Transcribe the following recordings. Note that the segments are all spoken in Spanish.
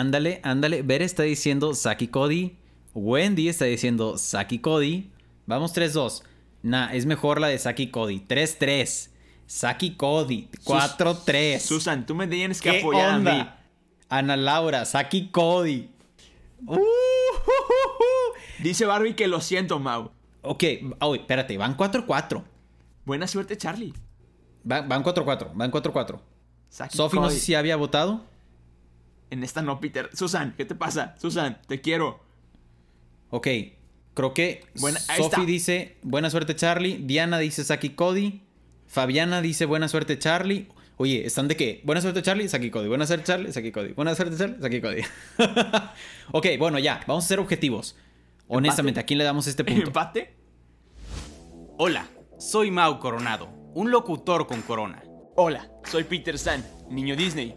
ándale, ándale. Ver está diciendo Saki Cody. Wendy está diciendo Saki Cody. Vamos 3-2. Nah, es mejor la de Saki Cody. 3-3. Saki Cody. 4-3. Susan, tú me tienes que ¿Qué apoyar a mí. onda? Ana Laura, Saki Cody. Uh, Dice Barbie que lo siento, Mau. ok, oh, espérate, van 4-4. Buena suerte, Charlie. Van van 4-4, van 4-4. Saki Sophie no sé si había votado. En esta no, Peter. Susan, ¿qué te pasa? Susan, te quiero. Ok, creo que ahí Sophie dice buena suerte Charlie, Diana dice Saki Cody, Fabiana dice buena suerte Charlie. Oye, están de qué? Buena suerte Charlie, Saki Cody. Buena suerte Charlie, Saki Cody. Buena suerte Charlie, Saki Cody. ok, bueno, ya, vamos a hacer objetivos. Honestamente, ¿a quién le damos este punto? ¿Empate? Hola, soy Mau Coronado, un locutor con corona. Hola, soy Peter San, niño Disney.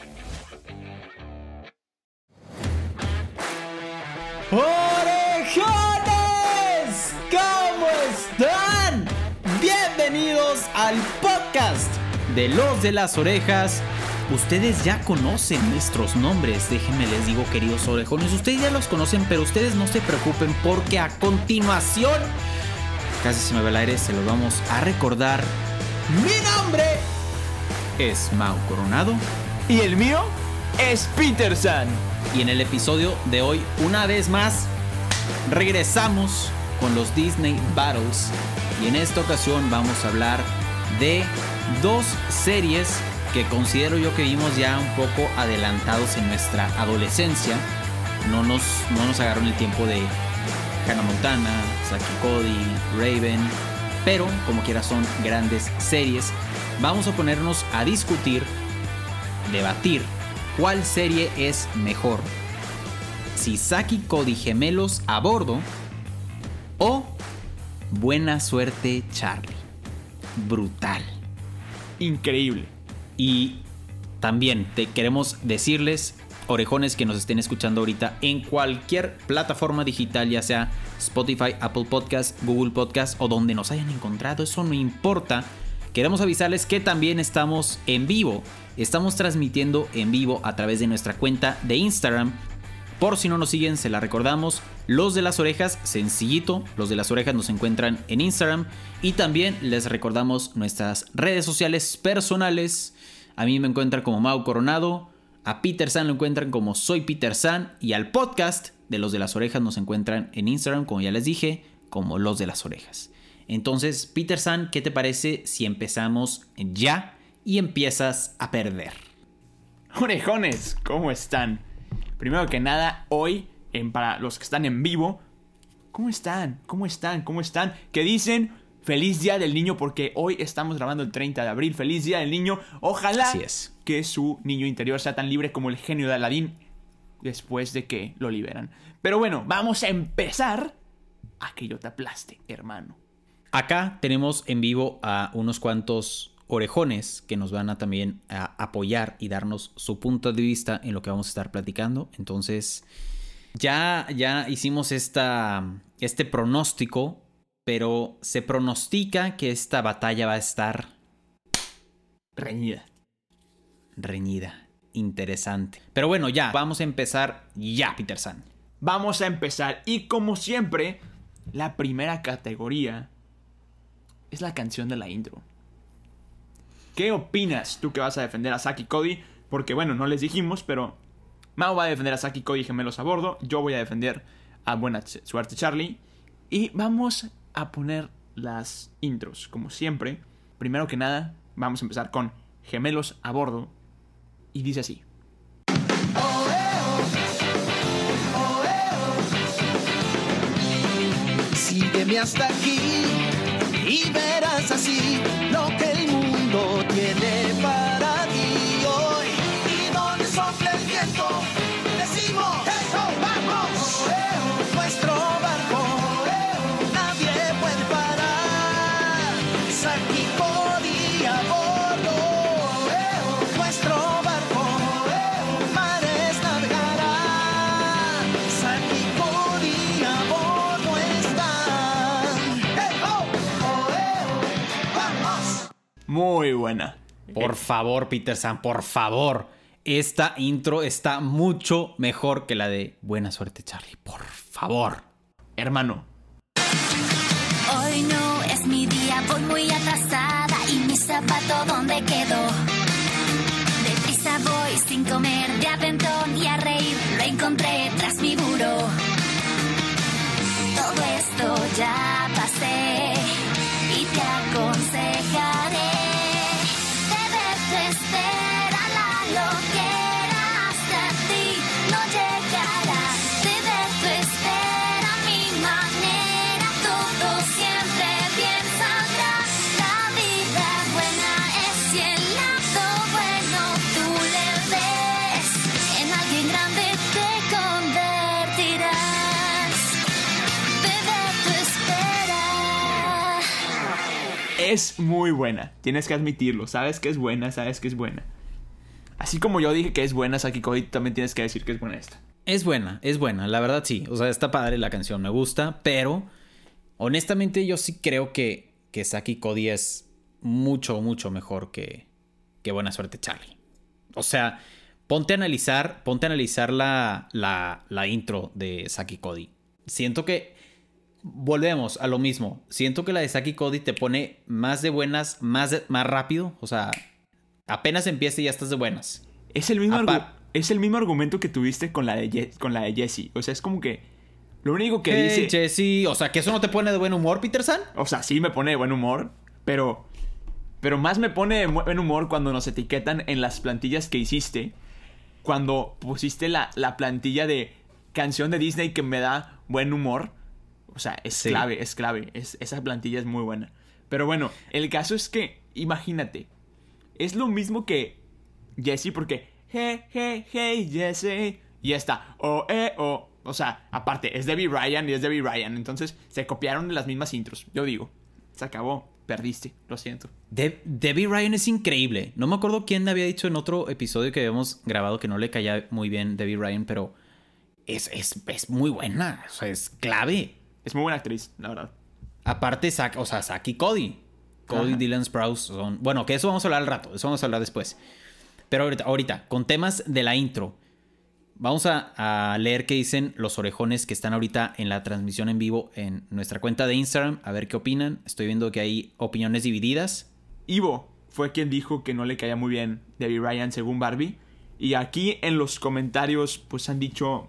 ¡Orejones! ¿Cómo están? Bienvenidos al podcast de Los de las Orejas. Ustedes ya conocen nuestros nombres, déjenme les digo queridos orejones, ustedes ya los conocen, pero ustedes no se preocupen porque a continuación, casi se me va el aire, se los vamos a recordar. Mi nombre es Mau Coronado Y el mío es Peter San. Y en el episodio de hoy, una vez más, regresamos con los Disney Battles. Y en esta ocasión vamos a hablar de dos series que considero yo que vimos ya un poco adelantados en nuestra adolescencia. No nos, no nos agarró en el tiempo de Hannah Montana, Saki Cody, Raven. Pero como quiera son grandes series. Vamos a ponernos a discutir, debatir cuál serie es mejor. Si Saki Cody gemelos a bordo o Buena suerte Charlie. Brutal. Increíble. Y también te queremos decirles, orejones que nos estén escuchando ahorita en cualquier plataforma digital, ya sea Spotify, Apple Podcast, Google Podcast o donde nos hayan encontrado, eso no importa. Queremos avisarles que también estamos en vivo. Estamos transmitiendo en vivo a través de nuestra cuenta de Instagram. Por si no nos siguen, se la recordamos. Los de las orejas, sencillito. Los de las orejas nos encuentran en Instagram. Y también les recordamos nuestras redes sociales personales. A mí me encuentran como Mau Coronado. A Peter San lo encuentran como Soy Peter San. Y al podcast de Los de las Orejas nos encuentran en Instagram, como ya les dije, como Los de las Orejas. Entonces, Peter San, ¿qué te parece si empezamos ya y empiezas a perder? Orejones, ¿cómo están? Primero que nada, hoy, en, para los que están en vivo, ¿cómo están? ¿Cómo están? ¿Cómo están? Que dicen feliz día del niño porque hoy estamos grabando el 30 de abril. Feliz día del niño. Ojalá Así es. que su niño interior sea tan libre como el genio de Aladín después de que lo liberan. Pero bueno, vamos a empezar a que yo te aplaste, hermano. Acá tenemos en vivo a unos cuantos orejones que nos van a también a apoyar y darnos su punto de vista en lo que vamos a estar platicando. Entonces, ya, ya hicimos esta, este pronóstico, pero se pronostica que esta batalla va a estar Reñida. reñida, interesante. Pero bueno, ya, vamos a empezar ya, Peter San. Vamos a empezar y como siempre, la primera categoría es la canción de la intro. ¿Qué opinas tú que vas a defender a Saki Cody? Porque bueno, no les dijimos, pero Mao va a defender a Saki Cody gemelos a bordo, yo voy a defender a Buena Suerte Charlie y vamos a poner las intros como siempre. Primero que nada, vamos a empezar con gemelos a bordo y dice así. Sígueme hasta aquí y verás así lo que el mundo tiene Muy buena. Por favor, Peter San, por favor. Esta intro está mucho mejor que la de Buena suerte, Charlie. Por favor. Hermano, Hoy no es mi día, voy muy atrasada y mi zapato dónde quedó. Deprisa voy sin comer, de aventón y a reír, lo encontré tras mi buró. Todo esto ya es muy buena. Tienes que admitirlo. Sabes que es buena, sabes que es buena. Así como yo dije que es buena Saki Cody, también tienes que decir que es buena esta. Es buena, es buena, la verdad sí. O sea, está padre la canción, me gusta, pero honestamente yo sí creo que, que Saki Cody es mucho, mucho mejor que, que Buena Suerte Charlie. O sea, ponte a analizar, ponte a analizar la, la, la intro de Saki Cody. Siento que volvemos a lo mismo. Siento que la de Saki Cody te pone más de buenas, más, de- más rápido. O sea, apenas empieza y ya estás de buenas. Es el mismo, es el mismo argumento que tuviste con la de, Ye- con la de Jessie. O sea, es como que lo único que Hey, dice... Jesse, o sea, que eso no te pone de buen humor, Peter San. O sea, sí me pone de buen humor, pero... Pero más me pone de buen humor cuando nos etiquetan en las plantillas que hiciste. Cuando pusiste la, la plantilla de canción de Disney que me da buen humor. O sea, es Sí. clave, es clave. Es, esa plantilla es muy buena. Pero bueno, el caso es que, imagínate, es lo mismo que Jesse porque, hey, hey, hey, Jesse. Y ya está, o, eh, o. O sea, aparte, es Debbie Ryan y es Debbie Ryan. Entonces, se copiaron de las mismas intros. Yo digo, se acabó, perdiste, lo siento. De- Debbie Ryan es increíble. No me acuerdo quién había dicho en otro episodio que habíamos grabado que no le caía muy bien Debbie Ryan, pero es, es, es muy buena. O sea, es clave. Es muy buena actriz, la verdad. Aparte, Zack- o sea, Zack y Cody. Cody, Ajá. Dylan Sprouse son. Bueno, que eso vamos a hablar al rato. Eso vamos a hablar después. Pero ahorita, ahorita con temas de la intro. Vamos a, a leer qué dicen los orejones que están ahorita en la transmisión en vivo en nuestra cuenta de Instagram. A ver qué opinan. Estoy viendo que hay opiniones divididas. Ivo fue quien dijo que no le caía muy bien Debbie Ryan según Barbie. Y aquí en los comentarios, pues han dicho.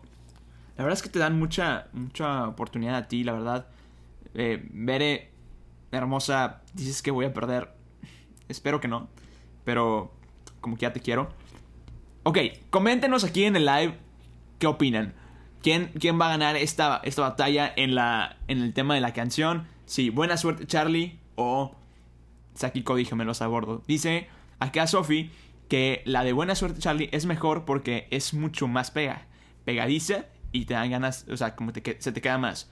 La verdad es que te dan mucha, mucha oportunidad a ti, la verdad. Eh, Bere, hermosa, dices que voy a perder. Espero que no. Pero como que ya te quiero. Ok, coméntenos aquí en el live qué opinan. ¿Quién, quién va a ganar esta, esta batalla en, la, en el tema de la canción? Sí, buena suerte Charlie o Saki Cody gemelos a bordo. Dice acá Sophie que la de Buena Suerte Charlie es mejor porque es mucho más pega, pegadiza y te dan ganas, o sea, como te, se te queda más.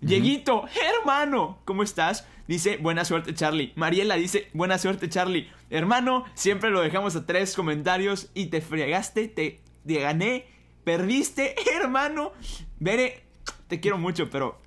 Dieguito, hermano, ¿cómo estás? Dice, buena suerte Charlie. Mariela dice, buena suerte Charlie. Hermano, siempre lo dejamos a tres comentarios y te fregaste, te, te gané, perdiste, hermano. Bere, te quiero mucho, pero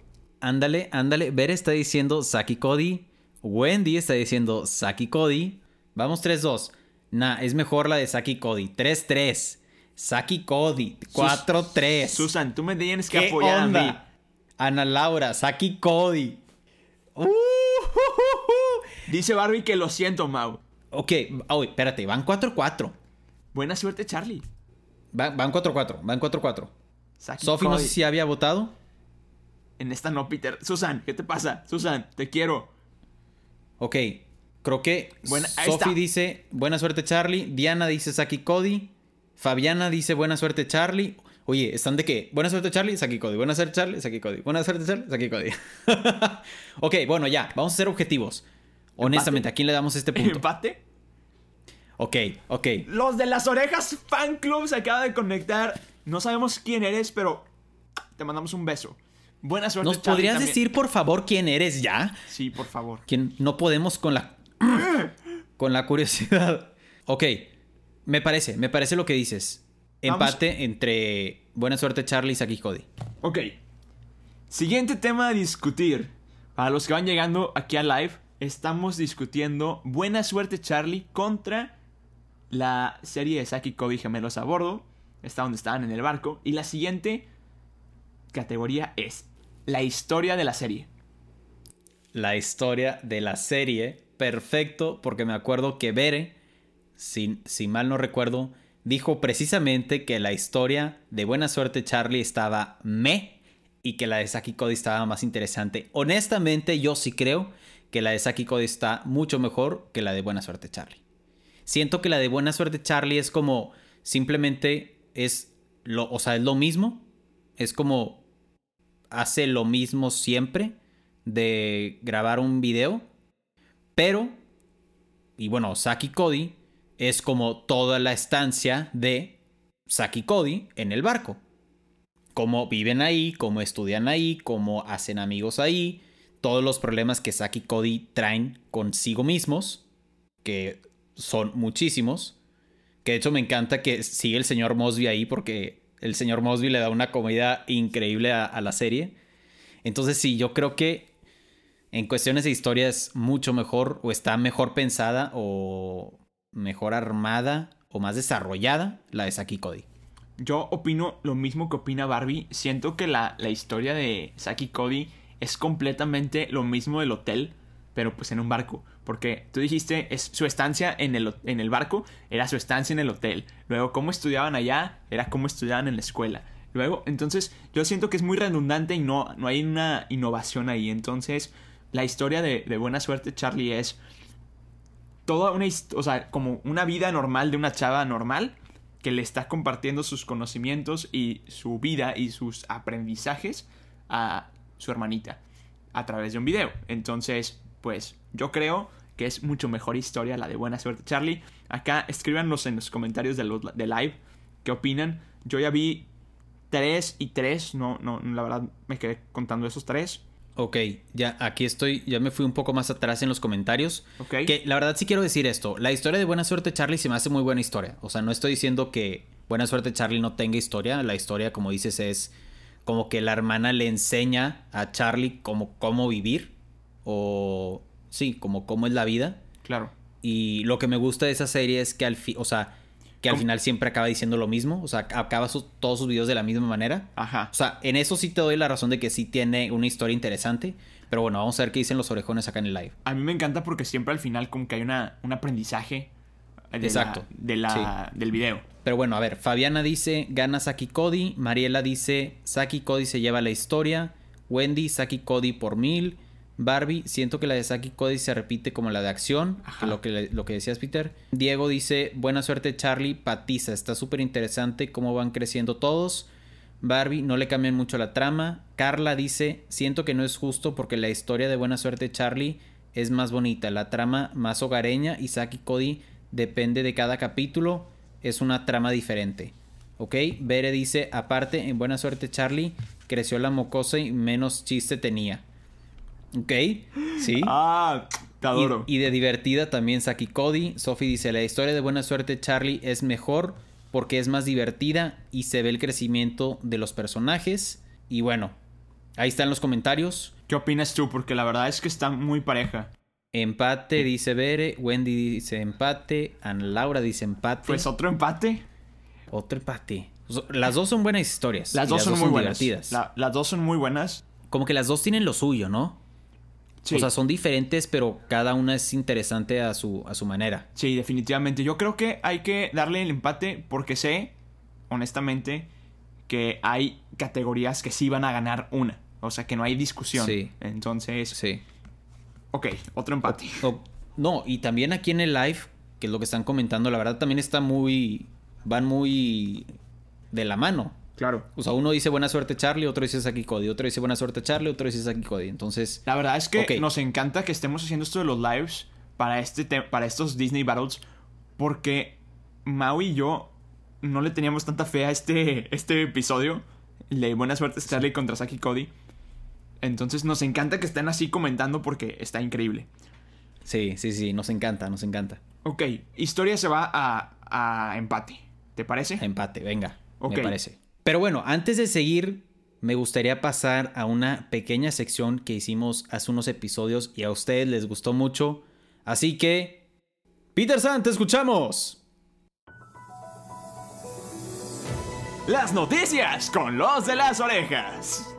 Ándale, ándale. Ver está diciendo Saki Cody. Wendy está diciendo Saki Cody. Vamos 3-2. Nah, es mejor la de Saki Cody. 3-3. Saki Cody. 4-3. Susan, tú me tienes que ¿Qué apoyar a mí. onda? Ana Laura, Saki Cody. Uh, Dice Barbie que lo siento, Mau. ok, oh, espérate, van 4-4. Buena suerte, Charlie. Van van 4-4, van 4-4. Saki Sofi no Cody. sé si había votado. En esta no, Peter. Susan, ¿qué te pasa? Susan, te quiero. Ok, creo que Buena- Sofi está. dice buena suerte Charlie, Diana dice Saki Cody, Fabiana dice buena suerte Charlie. Oye, están de qué? Buena suerte Charlie, Saki Cody. Buena suerte Charlie, Saki Cody. Buena suerte Charlie, Saki Cody. ok, bueno, ya, vamos a ser objetivos. Honestamente, ¿a quién le damos este punto? ¿Empate? Ok, ok. Los de las orejas fan club se acaba de conectar. No sabemos quién eres, pero te mandamos un beso. Buena suerte, ¿Nos Charlie, podrías también. decir, por favor, quién eres ya? Sí, por favor. Que no podemos con la. con la curiosidad. Ok, me parece, me parece lo que dices. Vamos. Empate entre buena suerte Charlie y Saki Cody. Ok. Siguiente tema a discutir. Para los que van llegando aquí al live, estamos discutiendo Buena Suerte Charlie contra la serie de Saki y Cody Gemelos a Bordo. Está donde estaban en el barco. Y la siguiente categoría es la historia de la serie. La historia de la serie, perfecto, porque me acuerdo que Bere, si, si mal no recuerdo, dijo precisamente que la historia de Buena Suerte Charlie estaba me y que la de Saki Cody estaba más interesante. Honestamente, yo sí creo que la de Saki Cody está mucho mejor que la de Buena Suerte Charlie. Siento que la de Buena Suerte Charlie es como simplemente es lo, o sea, es lo mismo, es como hace lo mismo siempre de grabar un video, pero y bueno, Saki Cody es como toda la estancia de Saki Cody en el barco. Cómo viven ahí, cómo estudian ahí, cómo hacen amigos ahí, todos los problemas que Saki y Cody traen consigo mismos, que son muchísimos. Que de hecho me encanta que sigue el señor Mosby ahí porque el señor Mosby le da una comida increíble a, a la serie. Entonces sí, yo creo que en cuestiones de historia es mucho mejor o está mejor pensada o mejor armada o más desarrollada la de Saki Cody. Yo opino lo mismo que opina Barbie. Siento que la, la historia de Saki Cody es completamente lo mismo del hotel, pero pues en un barco. Porque tú dijiste, es su estancia en el, en el barco era su estancia en el hotel. Luego, cómo estudiaban allá era cómo estudiaban en la escuela. Luego, entonces, yo siento que es muy redundante y no, no hay una innovación ahí. Entonces, la historia de, de Buena Suerte Charlie es toda una, o sea, como una vida normal de una chava normal que le está compartiendo sus conocimientos y su vida y sus aprendizajes a su hermanita a través de un video. Entonces, pues yo creo que es mucho mejor historia la de Buena Suerte Charlie. Acá escríbanos en los comentarios de, los, de live qué opinan. Yo ya vi tres y tres, no, no, la verdad me quedé contando esos tres. Ok, ya aquí estoy, ya me fui un poco más atrás en los comentarios. Ok. Que la verdad sí quiero decir esto, la historia de Buena Suerte Charlie se me hace muy buena historia. O sea, no estoy diciendo que Buena Suerte Charlie no tenga historia, la historia como dices es como que la hermana le enseña a Charlie cómo, cómo vivir o sí, como cómo es la vida. Claro. Y lo que me gusta de esa serie es que al fin, o sea, que al ¿Cómo? final siempre acaba diciendo lo mismo, o sea, acaba todos sus videos de la misma manera. Ajá. O sea, en eso sí te doy la razón de que sí tiene una historia interesante. Pero bueno, vamos a ver qué dicen los orejones acá en el live. A mí me encanta porque siempre al final como que hay una, un aprendizaje de la- Exacto. de la, del video. Pero bueno, a ver, Fabiana dice, gana Saki Cody. Mariela dice, Saki Cody se lleva la historia. Wendy, Saki Cody por mil. Barbie, siento que la de Saki Cody se repite como la de acción, que lo que, lo que decías Peter. Diego dice, buena suerte Charlie, Patiza, está súper interesante cómo van creciendo todos. Barbie, no le cambian mucho la trama. Carla dice, siento que no es justo porque la historia de buena suerte Charlie es más bonita, la trama más hogareña y Saki Cody depende de cada capítulo, es una trama diferente. ¿Ok? Bere dice, aparte, en buena suerte Charlie, creció la mocosa y menos chiste tenía. ¿Ok? Sí. Ah, te adoro. Y, y de divertida también Saki Cody. Sophie dice, la historia de buena suerte Charlie es mejor porque es más divertida y se ve el crecimiento de los personajes. Y bueno, ahí están los comentarios. ¿Qué opinas tú? Porque la verdad es que está muy pareja. Empate, dice Bere. Wendy dice empate. Ana Laura dice empate. Pues otro empate. Otro empate. Las dos son buenas historias. Las dos son muy buenas. divertidas. La- las dos son muy buenas. Como que las dos tienen lo suyo, ¿no? Sí. O sea, son diferentes, pero cada una es interesante a su, a su manera. Sí, definitivamente. Yo creo que hay que darle el empate porque sé, honestamente, que hay categorías que sí van a ganar una. O sea, que no hay discusión. Sí. Entonces, Sí. ok, otro empate. O- no, y también aquí en el live, que es lo que están comentando, la verdad también está muy. van muy de la mano. Claro. O sea, uno dice buena suerte Charlie, otro dice Saki Cody, otro dice buena suerte Charlie, otro dice Saki Cody. Entonces, La verdad es que nos encanta que estemos haciendo esto de los lives para, este te- para estos Disney Battles. Porque Maui y yo no le teníamos tanta fe a este, este episodio. El de Buena Suerte Charlie contra Saki Cody. Entonces nos encanta que estén así comentando porque está increíble. sí, sí, sí, nos encanta, nos encanta. Ok, historia se va a, a empate. ¿Te parece? Empate, venga, Ok. me parece. Pero bueno, antes de seguir, me gustaría pasar a una pequeña sección que hicimos hace unos episodios y a ustedes les gustó mucho. Así que, Peter San, te escuchamos. Las noticias con los de las orejas.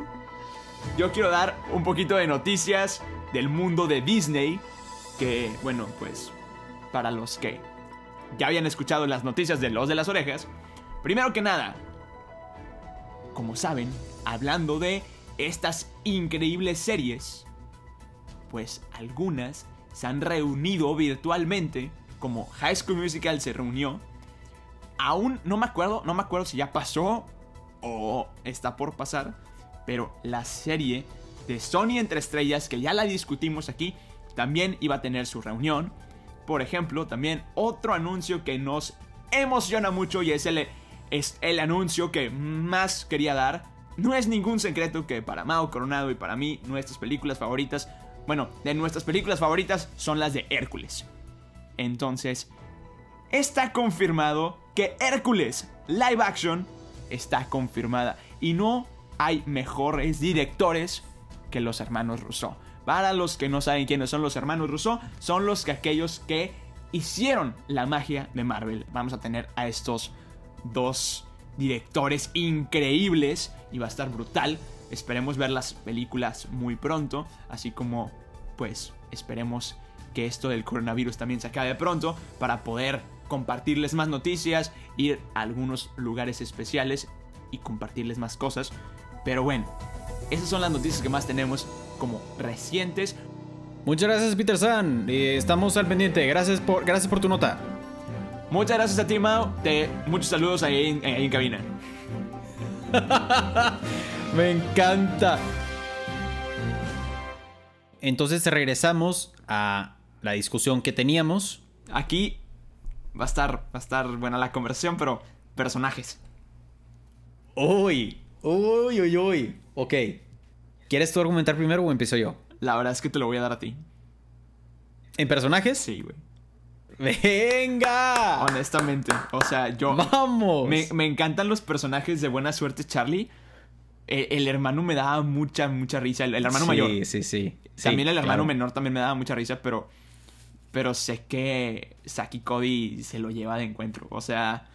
Yo quiero dar un poquito de noticias del mundo de Disney. Que, bueno, pues, para los que ya habían escuchado las noticias de los de las orejas. Primero que nada, como saben, hablando de estas increíbles series, pues algunas se han reunido virtualmente, como High School Musical se reunió. Aún no me acuerdo, no me acuerdo si ya pasó o está por pasar, pero la serie de Sony entre estrellas, que ya la discutimos aquí, también iba a tener su reunión. Por ejemplo, también otro anuncio que nos emociona mucho y es el, es el anuncio que más quería dar. No es ningún secreto que para Mao Coronado y para mí nuestras películas favoritas, bueno, de nuestras películas favoritas son las de Hércules. Entonces, está confirmado que Hércules live action está confirmada y no hay mejores directores que los hermanos Rousseau. Para los que no saben quiénes son los hermanos Rousseau, son los que aquellos que hicieron la magia de Marvel. Vamos a tener a estos dos directores increíbles y va a estar brutal. Esperemos ver las películas muy pronto, así como pues esperemos que esto del coronavirus también se acabe pronto para poder compartirles más noticias, ir a algunos lugares especiales y compartirles más cosas. Pero bueno, esas son las noticias que más tenemos como recientes. Muchas gracias, Peter San. Eh, estamos al pendiente. Gracias por, gracias por tu nota. Muchas gracias a ti, Mao. Te, muchos saludos ahí en, ahí en cabina. Me encanta. Entonces regresamos a la discusión que teníamos. Aquí va a estar, va a estar buena la conversación, pero personajes. Uy, uy, uy, uy. Ok. ¿Quieres tú argumentar primero o empiezo yo? La verdad es que te lo voy a dar a ti. ¿En personajes? Sí, güey. ¡Venga! Honestamente. O sea, yo. ¡Vamos! Me, me encantan los personajes de Buena Suerte, Charlie. El, el hermano me daba mucha, mucha risa. El, el hermano sí, mayor. Sí, sí, sí. También el hermano claro. menor también me daba mucha risa, pero. Pero sé que Saki Cody se lo lleva de encuentro. O sea,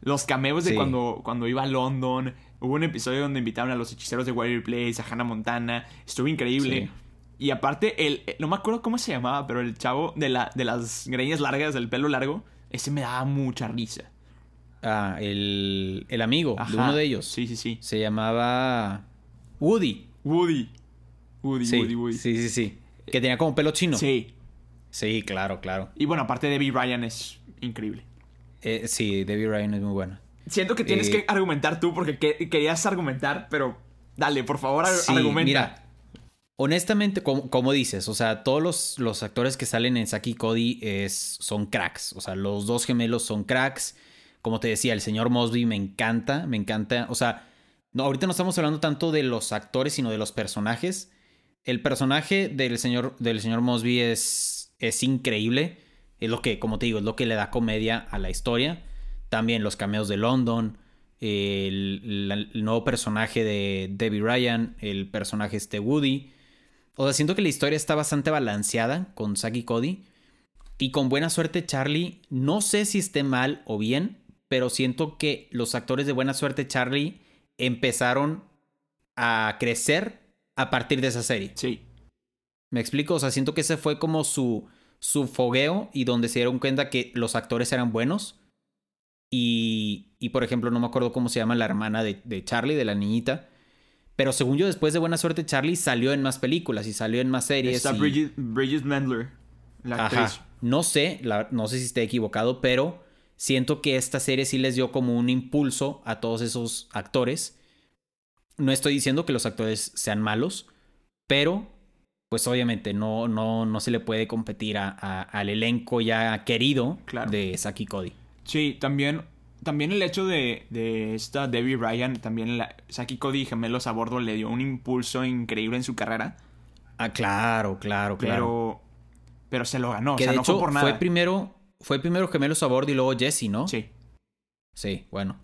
los cameos de Sí. cuando, cuando iba a London. Hubo un episodio donde invitaron a los hechiceros de Warrior Place, a Hannah Montana. Estuvo increíble. Sí. Y aparte, el, el- no me acuerdo cómo se llamaba, pero el chavo de, la, de las greñas largas, del pelo largo, ese me daba mucha risa. Ah, el, el amigo de uno de ellos. Sí, sí, sí. Se llamaba Woody. Woody. Woody, Sí, Woody, Woody. sí, sí, sí. Que tenía como pelo chino. Sí. Sí, claro, claro. Y bueno, aparte Debbie Ryan es increíble. Eh, sí, Debbie Ryan es muy buena. Siento que tienes Eh, que argumentar tú porque que- querías argumentar, pero dale, por favor, ar- Sí, argumenta. mira, honestamente, como, dices, o sea, todos los, actores que salen en Saki y Cody son cracks. O sea, los dos gemelos son cracks. Como te decía, el señor Mosby me encanta, me encanta. O sea, no, ahorita no estamos hablando tanto de los actores, sino de los personajes. El personaje del señor, del señor Mosby es, es increíble. Es lo que, como te digo, es lo que le da comedia a la historia. También los cameos de London, el nuevo personaje de Debbie Ryan, el personaje este Woody. O sea, siento que la historia está bastante balanceada con Zack y Cody. Y con buena suerte Charlie, no sé si esté mal o bien, pero siento que los actores de buena suerte Charlie empezaron a crecer a partir de esa serie. Sí. ¿Me explico? O sea, siento que ese fue como su, su fogueo y donde se dieron cuenta que los actores eran buenos. Y, y por ejemplo, no me acuerdo cómo se llama la hermana de, de Charlie, de la niñita. Pero según yo, después de Buena Suerte, Charlie salió en más películas y salió en más series. Está y- Bridget, Bridget Mendler, la actriz. Ajá. No sé, la- no sé si esté equivocado, pero siento que esta serie sí les dio como un impulso a todos esos actores. No estoy diciendo que los actores sean malos, pero pues obviamente no, no, no se le puede competir a- a- al elenco ya querido Claro. de Saki Cody. Sí, también, también el hecho de, de esta Debbie Ryan, también la, Saki Cody y Gemelos a bordo le dio un impulso increíble en su carrera, Ah, claro, claro, pero, claro. pero se lo ganó, que o sea, de no hecho fue por nada. fue primero, fue primero Gemelos a bordo y luego Jesse, ¿no? Sí, Sí, bueno.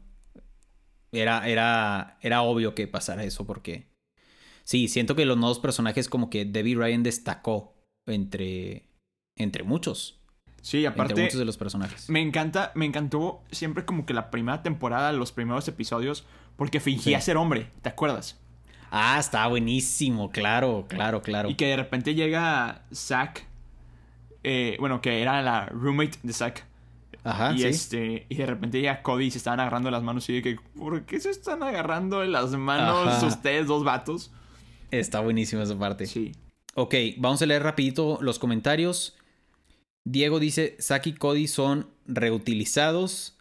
era, era, era obvio que pasara eso porque... Sí, siento que los nuevos personajes como que Debbie Ryan destacó entre, entre muchos. Sí, Entre aparte, muchos de los personajes. me encanta, me encantó siempre como que la primera temporada, los primeros episodios, porque fingía Sí. ser hombre, ¿te acuerdas? Ah, está buenísimo, claro, claro, claro. Y que de repente llega Zack, eh, bueno, que era la roommate de Zack. Ajá, y sí. este y de repente llega Cody y se estaban agarrando las manos y de que ¿por qué se están agarrando las manos Ajá. ustedes dos vatos? Está buenísima esa parte. Sí. Ok, vamos a leer rapidito los comentarios. Diego dice, Saki y Cody son reutilizados.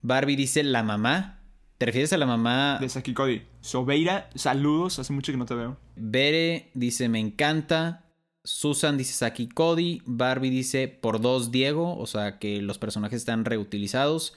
Barbie dice, la mamá. ¿Te refieres a la mamá? De Zack y Cody. Sobeira, saludos, hace mucho que no te veo. Bere dice, me encanta. Susan dice, Saki y Cody. Barbie dice, por dos Diego. O sea, que los personajes están reutilizados.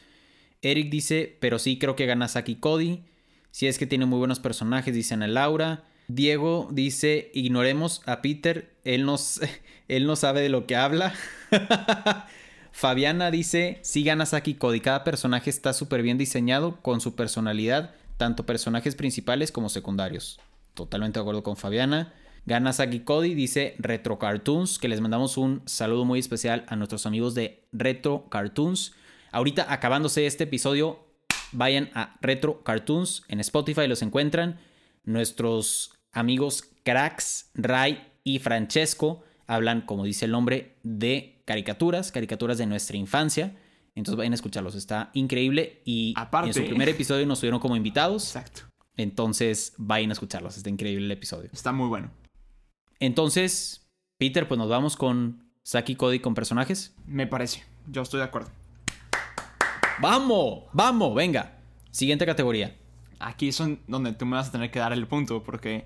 Eric dice, pero sí creo que gana Saki y Cody. Si es que tiene muy buenos personajes, dice Ana Laura. Diego dice, ignoremos a Peter, él, él no sabe de lo que habla. Fabiana dice, sí gana Saki Cody, cada personaje está súper bien diseñado con su personalidad, tanto personajes principales como secundarios. Totalmente de acuerdo con Fabiana. Gana Saki Cody, dice Retro Cartoons, que les mandamos un saludo muy especial a nuestros amigos de Retro Cartoons. Ahorita acabándose este episodio, vayan a Retro Cartoons en Spotify, los encuentran. Nuestros amigos Cracks, Ray y Francesco hablan, como dice el nombre, de caricaturas, caricaturas de nuestra infancia. Entonces vayan a escucharlos, está increíble. Y Aparte- en su primer episodio nos tuvieron como invitados. Exacto. Entonces vayan a escucharlos, está increíble el episodio. Está muy bueno. Entonces, Peter, pues nos vamos con Saki y Cody con personajes. Me parece. Yo estoy de acuerdo. ¡Vamos! ¡Vamos! Venga. Siguiente categoría. Aquí es un- donde tú me vas a tener que dar el punto porque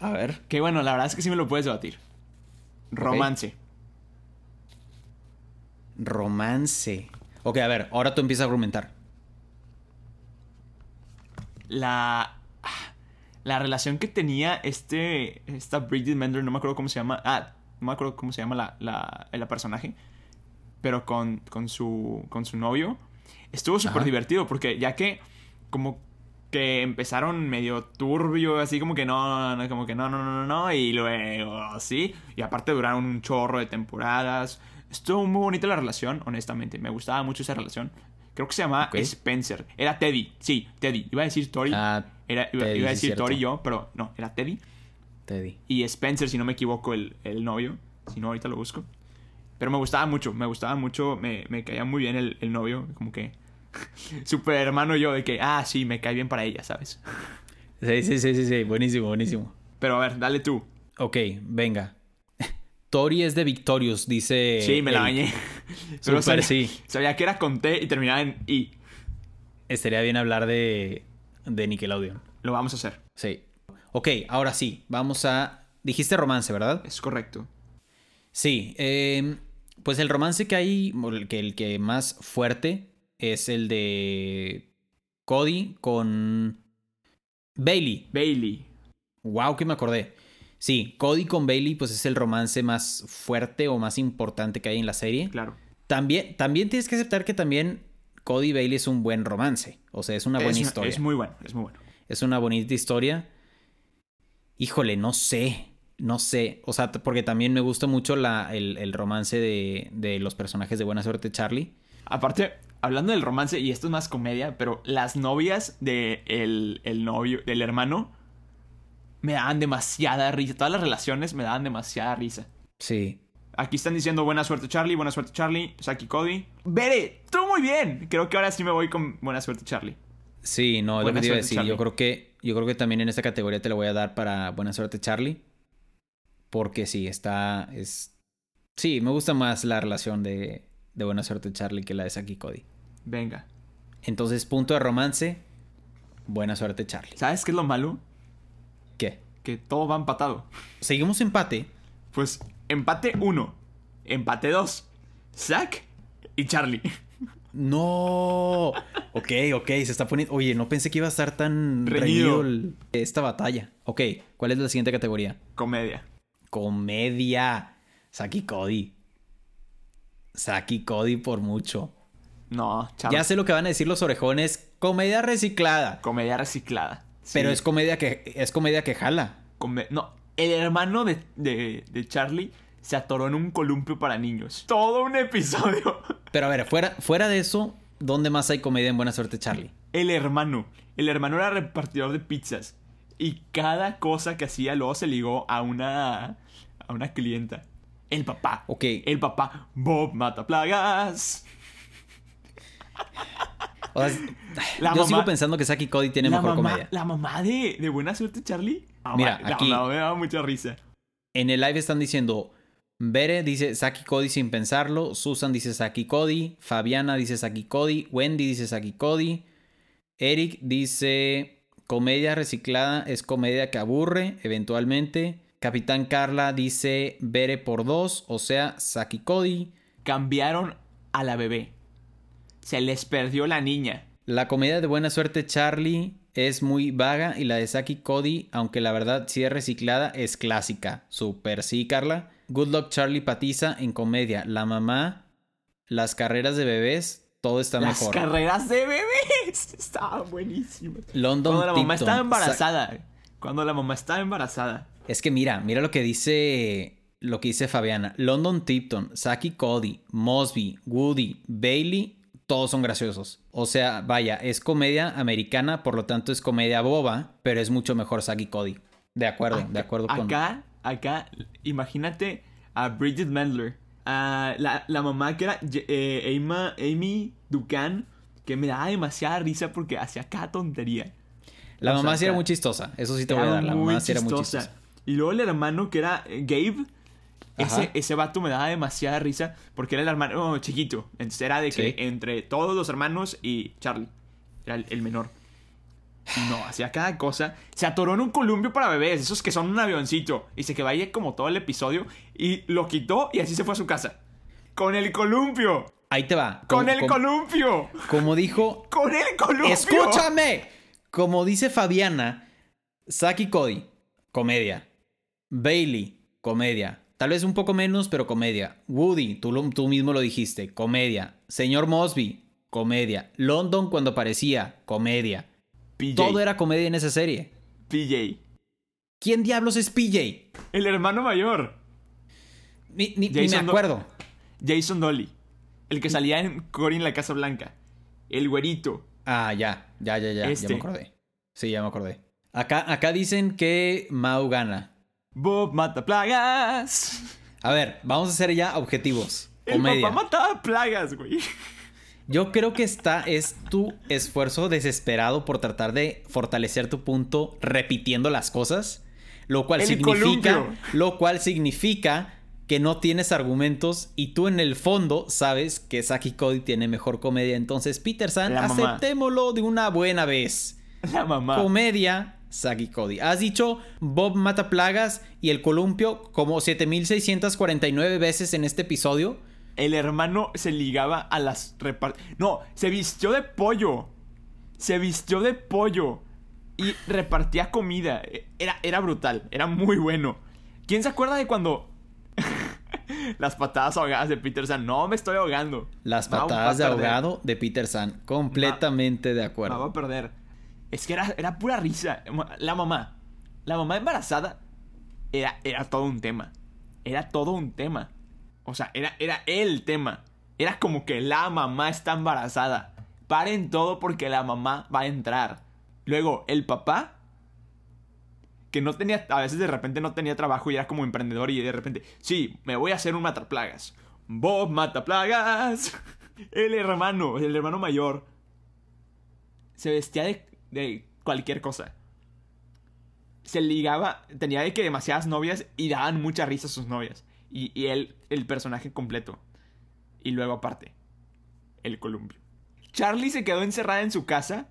A ver. que bueno, la verdad es que sí me lo puedes debatir. Romance. Romance. Ok, a ver, ahora tú empiezas a argumentar. La la relación que tenía este esta Bridget Mendler, no me acuerdo cómo se llama. Ah, no me acuerdo cómo se llama la, la, la personaje. Pero con, con, su, con su novio. Estuvo súper divertido porque ya que como que empezaron medio turbio, así como que no, no, como que no, no, no, no, y luego así. Y aparte duraron un chorro de temporadas. Estuvo muy bonita la relación, honestamente. Me gustaba mucho esa relación. Creo que se llamaba. Spencer. Era Teddy. Sí, Teddy. Iba a decir Tori. Ah, Era, iba, Teddy, iba a decir. Tori yo, pero no, era Teddy. Teddy. Y Spencer, si no me equivoco, el, el novio. Si no, ahorita lo busco. Pero me gustaba mucho, me gustaba mucho, me, me caía muy bien el, el novio. Como que super hermano yo de que, ah, sí, me cae bien para ella, ¿sabes? Sí, sí, sí, sí, sí. Buenísimo, buenísimo. Pero a ver, dale tú. Ok, venga. Tori es de Victorious, dice. Sí, me la bañé. Pero sabía, sí. sabía que era con T y terminaba en I. Estaría bien hablar de, de Nickelodeon. Lo vamos a hacer. Sí. Ok, ahora sí. Vamos a. Dijiste romance, ¿verdad? Es correcto. Sí. eh, pues el romance que hay, el que, el que más fuerte es el de Cody con Bailey. Bailey. Wow, que me acordé. Sí, Cody con Bailey, pues es el romance más fuerte o más importante que hay en la serie. Claro. También, también tienes que aceptar que también Cody y Bailey es un buen romance. O sea, es una buena es, historia. es muy bueno, es muy bueno. Es una bonita historia. Híjole, no sé. No sé. O sea, porque también me gusta mucho la, el, el romance de, de los personajes de Buena Suerte Charlie. Aparte, hablando del romance, y esto es más comedia, pero las novias de el, el novio, del hermano, me daban demasiada risa. Todas las relaciones me daban demasiada risa. Sí. Aquí están diciendo buena suerte Charlie, buena suerte Charlie, Saki Cody. Bere, tú muy bien. Creo que ahora sí me voy con buena suerte Charlie. Sí, no, es lo que te iba a decir. Charlie. Yo creo que, yo creo que también en esta categoría te la voy a dar para Buena Suerte Charlie. Porque sí, está. Es... Sí, me gusta más la relación de, de Buena Suerte Charlie que la de Saki Cody. Venga. Entonces, punto de romance. Buena suerte, Charlie. ¿Sabes qué es lo malo? ¿Qué? Que todo va empatado. Seguimos empate. Pues empate 1, empate 2, Zack y Charlie. No. Ok, ok, se está poniendo. Oye, no pensé que iba a estar tan Reñido. esta batalla. Ok, ¿cuál es la siguiente categoría? Comedia. Comedia. Saki Cody. Saki Cody por mucho. No. Ya sé lo que van a decir los orejones. comedia reciclada. Comedia reciclada. Pero es comedia que es comedia que jala. Come- No, el hermano de, de, de Charlie se atoró en un columpio para niños. Todo un episodio. Pero a ver, fuera, fuera de eso, ¿dónde más hay comedia en Buena Suerte Charlie? El hermano. El hermano era repartidor de pizzas. Y cada cosa que hacía luego se ligó a una. a una clienta. El papá. Ok. El papá. Bob mata plagas. O sea, La yo mamá- sigo pensando que Saki Cody tiene mejor mamá, comedia. La mamá de, de Buena Suerte Charlie. La Mira, la aquí- me daba mucha risa. En el live están diciendo. Bere dice Saki Cody sin pensarlo. Susan dice Saki Cody. Fabiana dice Saki Cody. Wendy dice Saki Cody. Eric dice. Comedia reciclada es comedia que aburre, eventualmente. Capitán Carla dice Bere por dos, o sea, Saki Cody. Cambiaron a la bebé. Se les perdió la niña. La comedia de buena suerte Charlie es muy vaga y la de Saki Cody, aunque la verdad sí es reciclada, es clásica. Super sí, Carla. Good Luck Charlie Patiza en comedia. La mamá, las carreras de bebés, todo está Las mejor. carreras de bebés estaban buenísimas. London Cuando la mamá estaba embarazada. Cuando la mamá estaba embarazada. Es que mira, mira lo que dice lo que dice Fabiana. London Tipton, Saki Cody, Mosby, Woody, Bailey, todos son graciosos. O sea, vaya, es comedia americana, por lo tanto es comedia boba, pero es mucho mejor Saki Cody. De acuerdo, de acuerdo con Acá, acá, imagínate a Bridget Mendler. A la, la mamá que era eh, Emma- Amy Ducan. Que me daba demasiada risa porque hacía cada tontería. La o sea, mamá sí era muy chistosa, eso sí te voy a dar, la mamá sí era muy chistosa. Y luego el hermano que era eh, Gabe. Ese, ese vato me daba demasiada risa porque era el hermano oh, chiquito. Entonces era de que Sí. entre todos los hermanos y Charlie. Era el, el menor. No, hacía cada cosa. Se atoró en un columpio para bebés, esos que son un avioncito. Y se que vaya como todo el episodio. Y lo quitó y así se fue a su casa. Con el columpio. Ahí te va. Con el columpio. Como dijo Con el columpio. ¡Escúchame! Como dice Fabiana, Saki Cody, comedia. Bailey, comedia. Tal vez un poco menos, pero comedia. Woody, tú, lo- tú mismo lo dijiste, comedia. Señor Mosby, comedia. London cuando aparecía, comedia. PJ. Todo era comedia en esa serie. PJ. ¿Quién diablos es PJ? El hermano mayor. Ni, ni- ni me Do- acuerdo. Jason Dolly. El que salía en Cory en la Casa Blanca. El güerito. Ah, ya, ya, ya, ya, ya Este. me acordé. Sí, ya me acordé. Acá, acá dicen que Mau gana. Bob mata plagas. A ver, vamos a hacer ya objetivos. El Comedia. papá mataba plagas, güey. Yo creo que esta es tu esfuerzo desesperado por tratar de fortalecer tu punto repitiendo las cosas, lo cual El significa, columpio. lo cual significa que no tienes argumentos y tú en el fondo sabes que Saki Cody tiene mejor comedia. Entonces, Peter San, aceptémoslo de una buena vez. La mamá. Comedia, Saki Cody. Has dicho Bob mata plagas y el columpio como 7649 veces en este episodio. El hermano se ligaba a las repart... No, se vistió de pollo. Se vistió de pollo. Y repartía comida. Era, era brutal. Era muy bueno. ¿Quién se acuerda de cuando... las patadas ahogadas de Peter San? No, me estoy ahogando. Las patadas de ahogado de Peter San. Completamente de va acuerdo. a perder. Es que era, era pura risa. La mamá. La mamá embarazada. Era, era todo un tema. Era todo un tema. O sea, era, era el tema. Era como que la mamá está embarazada. Paren todo porque la mamá va a entrar. Luego, el papá. Que no tenía. A veces de repente no tenía trabajo y era como emprendedor. Y de repente. Sí, me voy a hacer un mataplagas. Bob mataplagas. El hermano, el hermano mayor se vestía de, de cualquier cosa. Se ligaba, tenía de que demasiadas novias y daban mucha risa a sus novias. Y, y él, el personaje completo. Y luego aparte, el columpio. Charlie se quedó encerrada en su casa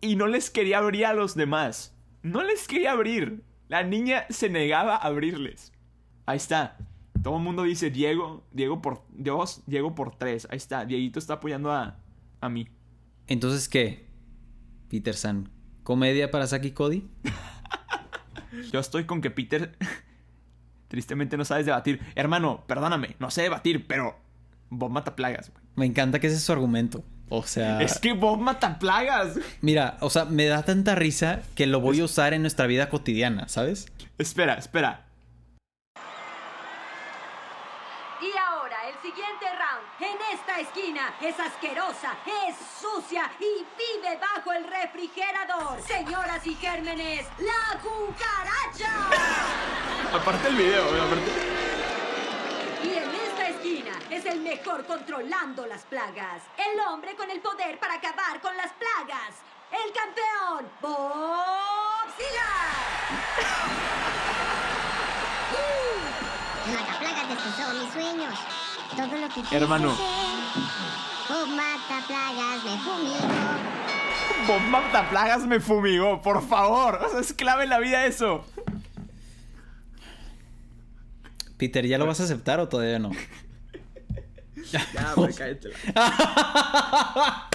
y no les quería abrir a los demás. No les quería abrir. La niña se negaba a abrirles. Ahí está. Todo el mundo dice Diego, Diego por dos, Diego por tres. Ahí está. Dieguito está apoyando a, a mí. Entonces, ¿qué? Peter San. ¿Comedia para Saki Cody? Yo estoy con que Peter tristemente no sabes debatir. Hermano, perdóname, no sé debatir, pero Bob mata plagas, güey. Me encanta que ese es su argumento. O sea, Es que Bob mata plagas. mira, o sea, me da tanta risa que lo voy a usar en nuestra vida cotidiana, ¿sabes? Espera, espera. Y ahora el siguiente round. En esta esquina es asquerosa, es sucia y vive bajo el refrigerador. Señoras y gérmenes, la cucaracha. Aparte el video, güey, aparte. Y en esta esquina es el mejor controlando las plagas. El hombre con el poder para acabar con las plagas. El campeón, Bob Sigar. Mataplagas destrozó mis sueños. Todo lo que quise Hermano. ser. Mataplagas me fumigó. Bob mata plagas me fumigó, por favor. O sea, es clave en la vida eso. Peter, ¿ya lo vas a aceptar o todavía no? Ya, güey, cállate.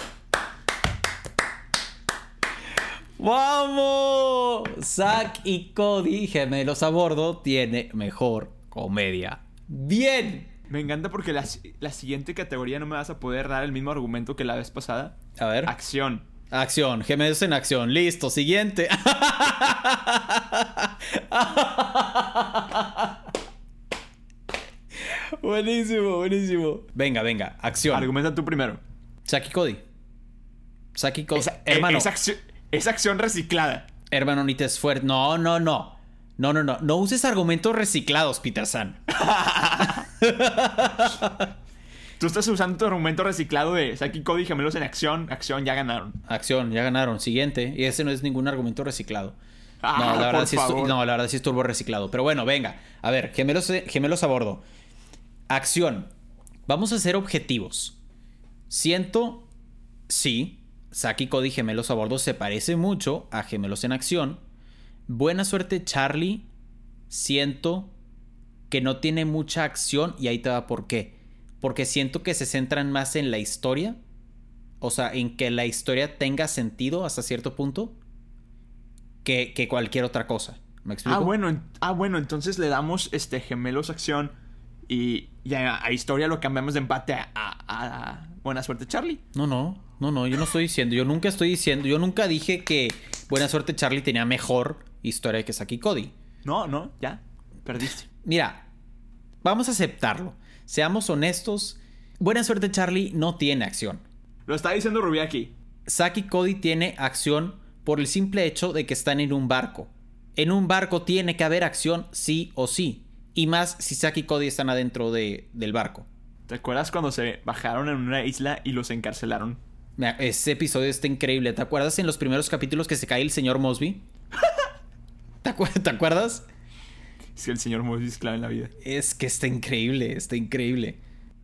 ¡Vamos! Zack y Cody, gemelos a bordo, tiene mejor comedia. ¡Bien! Me encanta porque la, la siguiente categoría no me vas a poder dar el mismo argumento que la vez pasada. A ver. Acción. Acción, gemelos en acción. Listo, siguiente. buenísimo, buenísimo. Venga, venga, acción. Argumenta tú primero. Y Cody. Y Cody. Esa, hermano, Es, acción, es acción reciclada. hermano, ni te esfuerces. No, no, no. No, no, no. No uses argumentos reciclados, Peter San. Tú estás usando tu argumento reciclado de Saki Cody gemelos en acción. Acción, ya ganaron. Acción, ya ganaron. Siguiente. Y ese no es ningún argumento reciclado. Ah, no, la verdad sí es, no, la verdad sí reciclado. Pero bueno, venga. A ver, gemelos, gemelos a bordo. Acción. Vamos a ser objetivos. Siento, sí, Saki Cody Gemelos a bordo se parece mucho a Gemelos en acción. Buena suerte, Charlie. Siento que no tiene mucha acción y ahí te va por qué. Porque siento que se centran más en la historia. O sea, en que la historia tenga sentido hasta cierto punto. Que, que cualquier otra cosa. ¿Me explico? Ah, bueno, en- ah, bueno, entonces le damos este gemelos acción y ya a historia lo cambiamos de empate a, a- a buena suerte, Charlie. No, no, no, no, yo no estoy diciendo, yo nunca estoy diciendo, yo nunca dije que Buena Suerte Charlie tenía mejor historia que Saki Cody. No, no, ya, perdiste. Mira, vamos a aceptarlo. Seamos honestos, Buena Suerte Charlie no tiene acción. Lo está diciendo Rubiaki. Saki Cody tiene acción por el simple hecho de que están en un barco. En un barco tiene que haber acción sí o sí. Y más si Saki y Cody están adentro de- del barco. ¿Te acuerdas cuando se bajaron en una isla y los encarcelaron? Ese episodio está increíble. ¿Te acuerdas en los primeros capítulos que se cae el señor Mosby? ¿Te, acuer- te acuerdas? Es que el señor es clave en la vida. Es que está increíble, está increíble.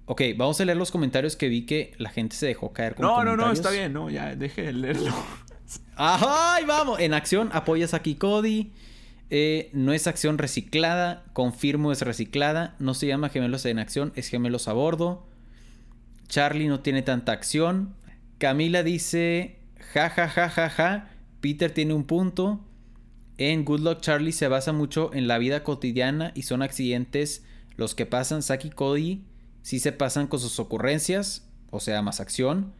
Ok, vamos a leer los comentarios que vi que la gente se dejó caer con No, no, no, está bien, no, ya, deje de leerlo. ¡Ay, vamos! En acción apoyas a Cody. Eh, no es acción reciclada. Confirmo es reciclada. No se llama gemelos en acción, es gemelos a bordo. Charlie no tiene tanta acción. Camila dice, ja, ja, ja, ja, ja. Peter tiene un punto. En Good Luck Charlie se basa mucho en la vida cotidiana y son accidentes los que pasan. Saki y Cody sí se pasan con sus ocurrencias, o sea, más acción.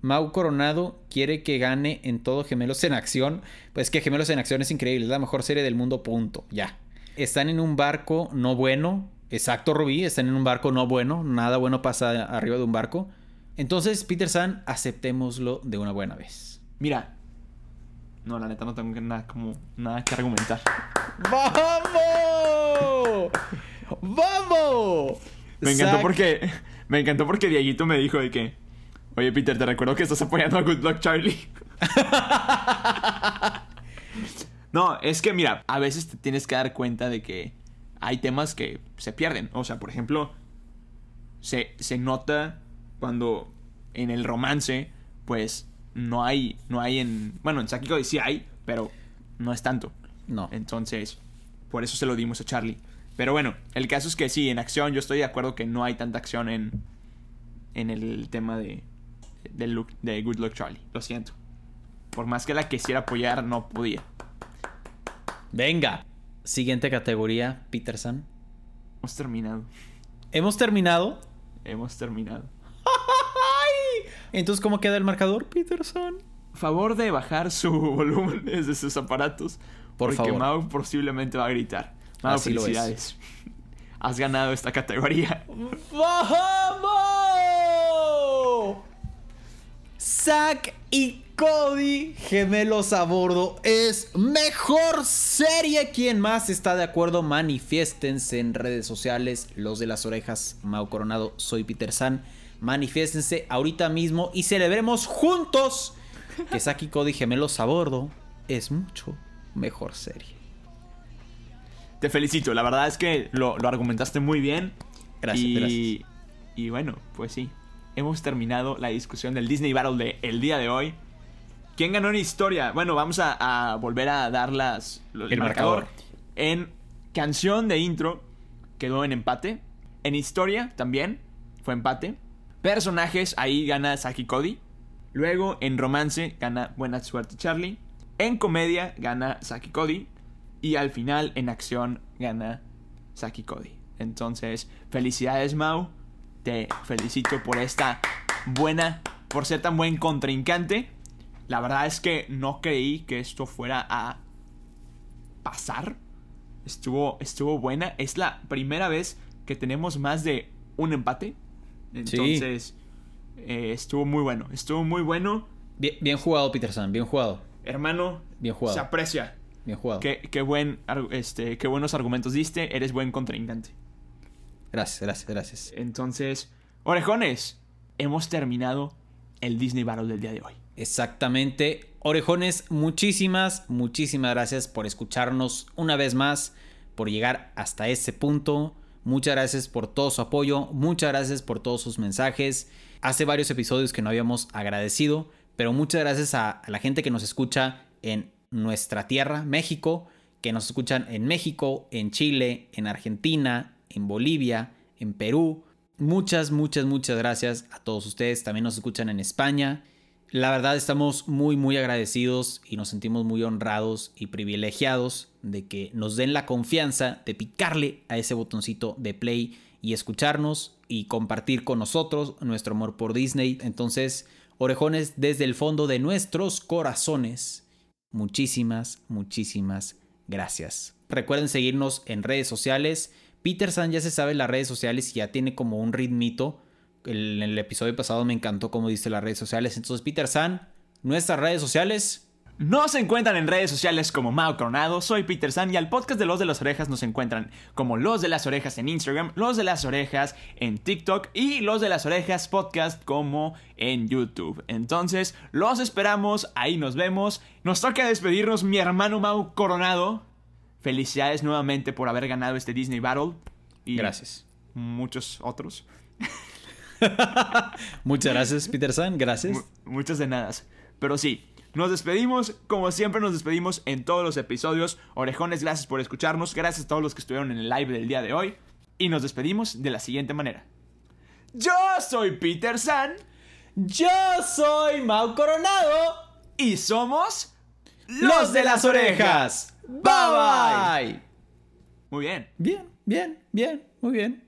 Mau Coronado quiere que gane en todo Gemelos en Acción. Pues que Gemelos en Acción es increíble, es la mejor serie del mundo, punto. Ya. Están en un barco no bueno. Exacto, Rubí, están en un barco no bueno. Nada bueno pasa arriba de un barco. Entonces, Peter San, aceptémoslo de una buena vez. Mira. No, la neta no tengo nada, como, nada que argumentar. ¡Vamos! ¡Vamos! Me encantó porque. Me encantó porque Dieguito me dijo de que. Oye, Peter, te recuerdo que estás apoyando a Good Luck Charlie. no, es que mira, a veces te tienes que dar cuenta de que hay temas que se pierden. O sea, por ejemplo, se, se nota cuando en el romance, pues no hay, no hay en. Bueno, en Saki Cody sí hay, pero no es tanto. No. Entonces, por eso se lo dimos a Charlie. Pero bueno, el caso es que sí, en acción, yo estoy de acuerdo que no hay tanta acción en, en el tema de, de, Luke- de Good Luck Charlie. Lo siento. Por más que la quisiera apoyar, no podía. Venga. Siguiente categoría, Peter San. Hemos terminado. Hemos terminado. Hemos terminado. Entonces, ¿cómo queda el marcador, Peterson? Favor de bajar su volumen desde sus aparatos. Por porque favor. Mau posiblemente va a gritar. Mau, Así lo es. felicidades. Has ganado esta categoría. ¡Vamos! Zack y Cody, gemelos a bordo, es mejor serie. ¿Quién más está de acuerdo? Manifiéstense en redes sociales. Los de las orejas, Mau Coronado, soy Peter San. Manifiéstense ahorita mismo y celebremos juntos que y Cody, gemelos a bordo, es mucho mejor serie. Te felicito, la verdad es que lo, lo argumentaste muy bien. Gracias, y, gracias. Y bueno, pues sí. Hemos terminado la discusión del Disney Battle de el día de hoy. ¿Quién ganó en historia? Bueno, vamos a, a volver a dar las, El marcador. En canción de intro quedó en empate. En historia también fue empate. Personajes, ahí gana Saki Cody. Luego en romance gana Buena Suerte Charlie. En comedia gana Saki Cody. Y al final en acción gana Saki Cody. Entonces, felicidades Mau. Te felicito por esta buena, por ser tan buen contrincante. La verdad es que no creí que esto fuera a pasar. Estuvo, estuvo buena. Es la primera vez que tenemos más de un empate. Entonces, eh, estuvo muy bueno. Estuvo muy bueno. Bien, bien jugado, Peterson, bien jugado. Hermano, Bien jugado. se aprecia. Bien jugado. Qué, qué buen, este, qué buenos argumentos diste. Eres buen contrincante. Gracias, gracias, gracias. Entonces, orejones, hemos terminado el Disney Battle del día de hoy. Exactamente. Orejones, muchísimas, muchísimas gracias por escucharnos una vez más, por llegar hasta ese punto. Muchas gracias por todo su apoyo, muchas gracias por todos sus mensajes. Hace varios episodios que no habíamos agradecido, pero muchas gracias a, la gente que nos escucha en nuestra tierra, México, que nos escuchan en México, en Chile, en Argentina, en Bolivia, en Perú. Muchas, muchas, muchas gracias a todos ustedes. También nos escuchan en España. La verdad estamos muy, muy agradecidos y nos sentimos muy honrados y privilegiados de que nos den la confianza de picarle a ese botoncito de play y escucharnos y compartir con nosotros nuestro amor por Disney. Entonces, orejones, desde el fondo de nuestros corazones, muchísimas, muchísimas gracias. Recuerden seguirnos en redes sociales. Peter San ya se sabe las redes sociales y ya tiene como un ritmito. El- En el episodio pasado me encantó cómo dice las redes sociales. Entonces, Peter San, nuestras redes sociales. Nos encuentran en redes sociales como Mao Coronado, soy Peter San y al podcast de Los de las Orejas nos encuentran como Los de las Orejas en Instagram, Los de las Orejas en TikTok y Los de las Orejas podcast como en YouTube. Entonces, los esperamos, ahí nos vemos. Nos toca despedirnos mi hermano Mao Coronado. Felicidades nuevamente por haber ganado este Disney Battle. Y Gracias. Muchos otros. Muchas gracias, Peter San. Gracias. Mu- muchas de nada. Pero sí, nos despedimos. Como siempre, nos despedimos en todos los episodios. Orejones, gracias por escucharnos. Gracias a todos los que estuvieron en el live del día de hoy. Y nos despedimos de la siguiente manera. Yo soy Peter San Yo soy Mau Coronado. y somos Los de las orejas. Bye bye. Muy bien. Bien, bien, bien, muy bien.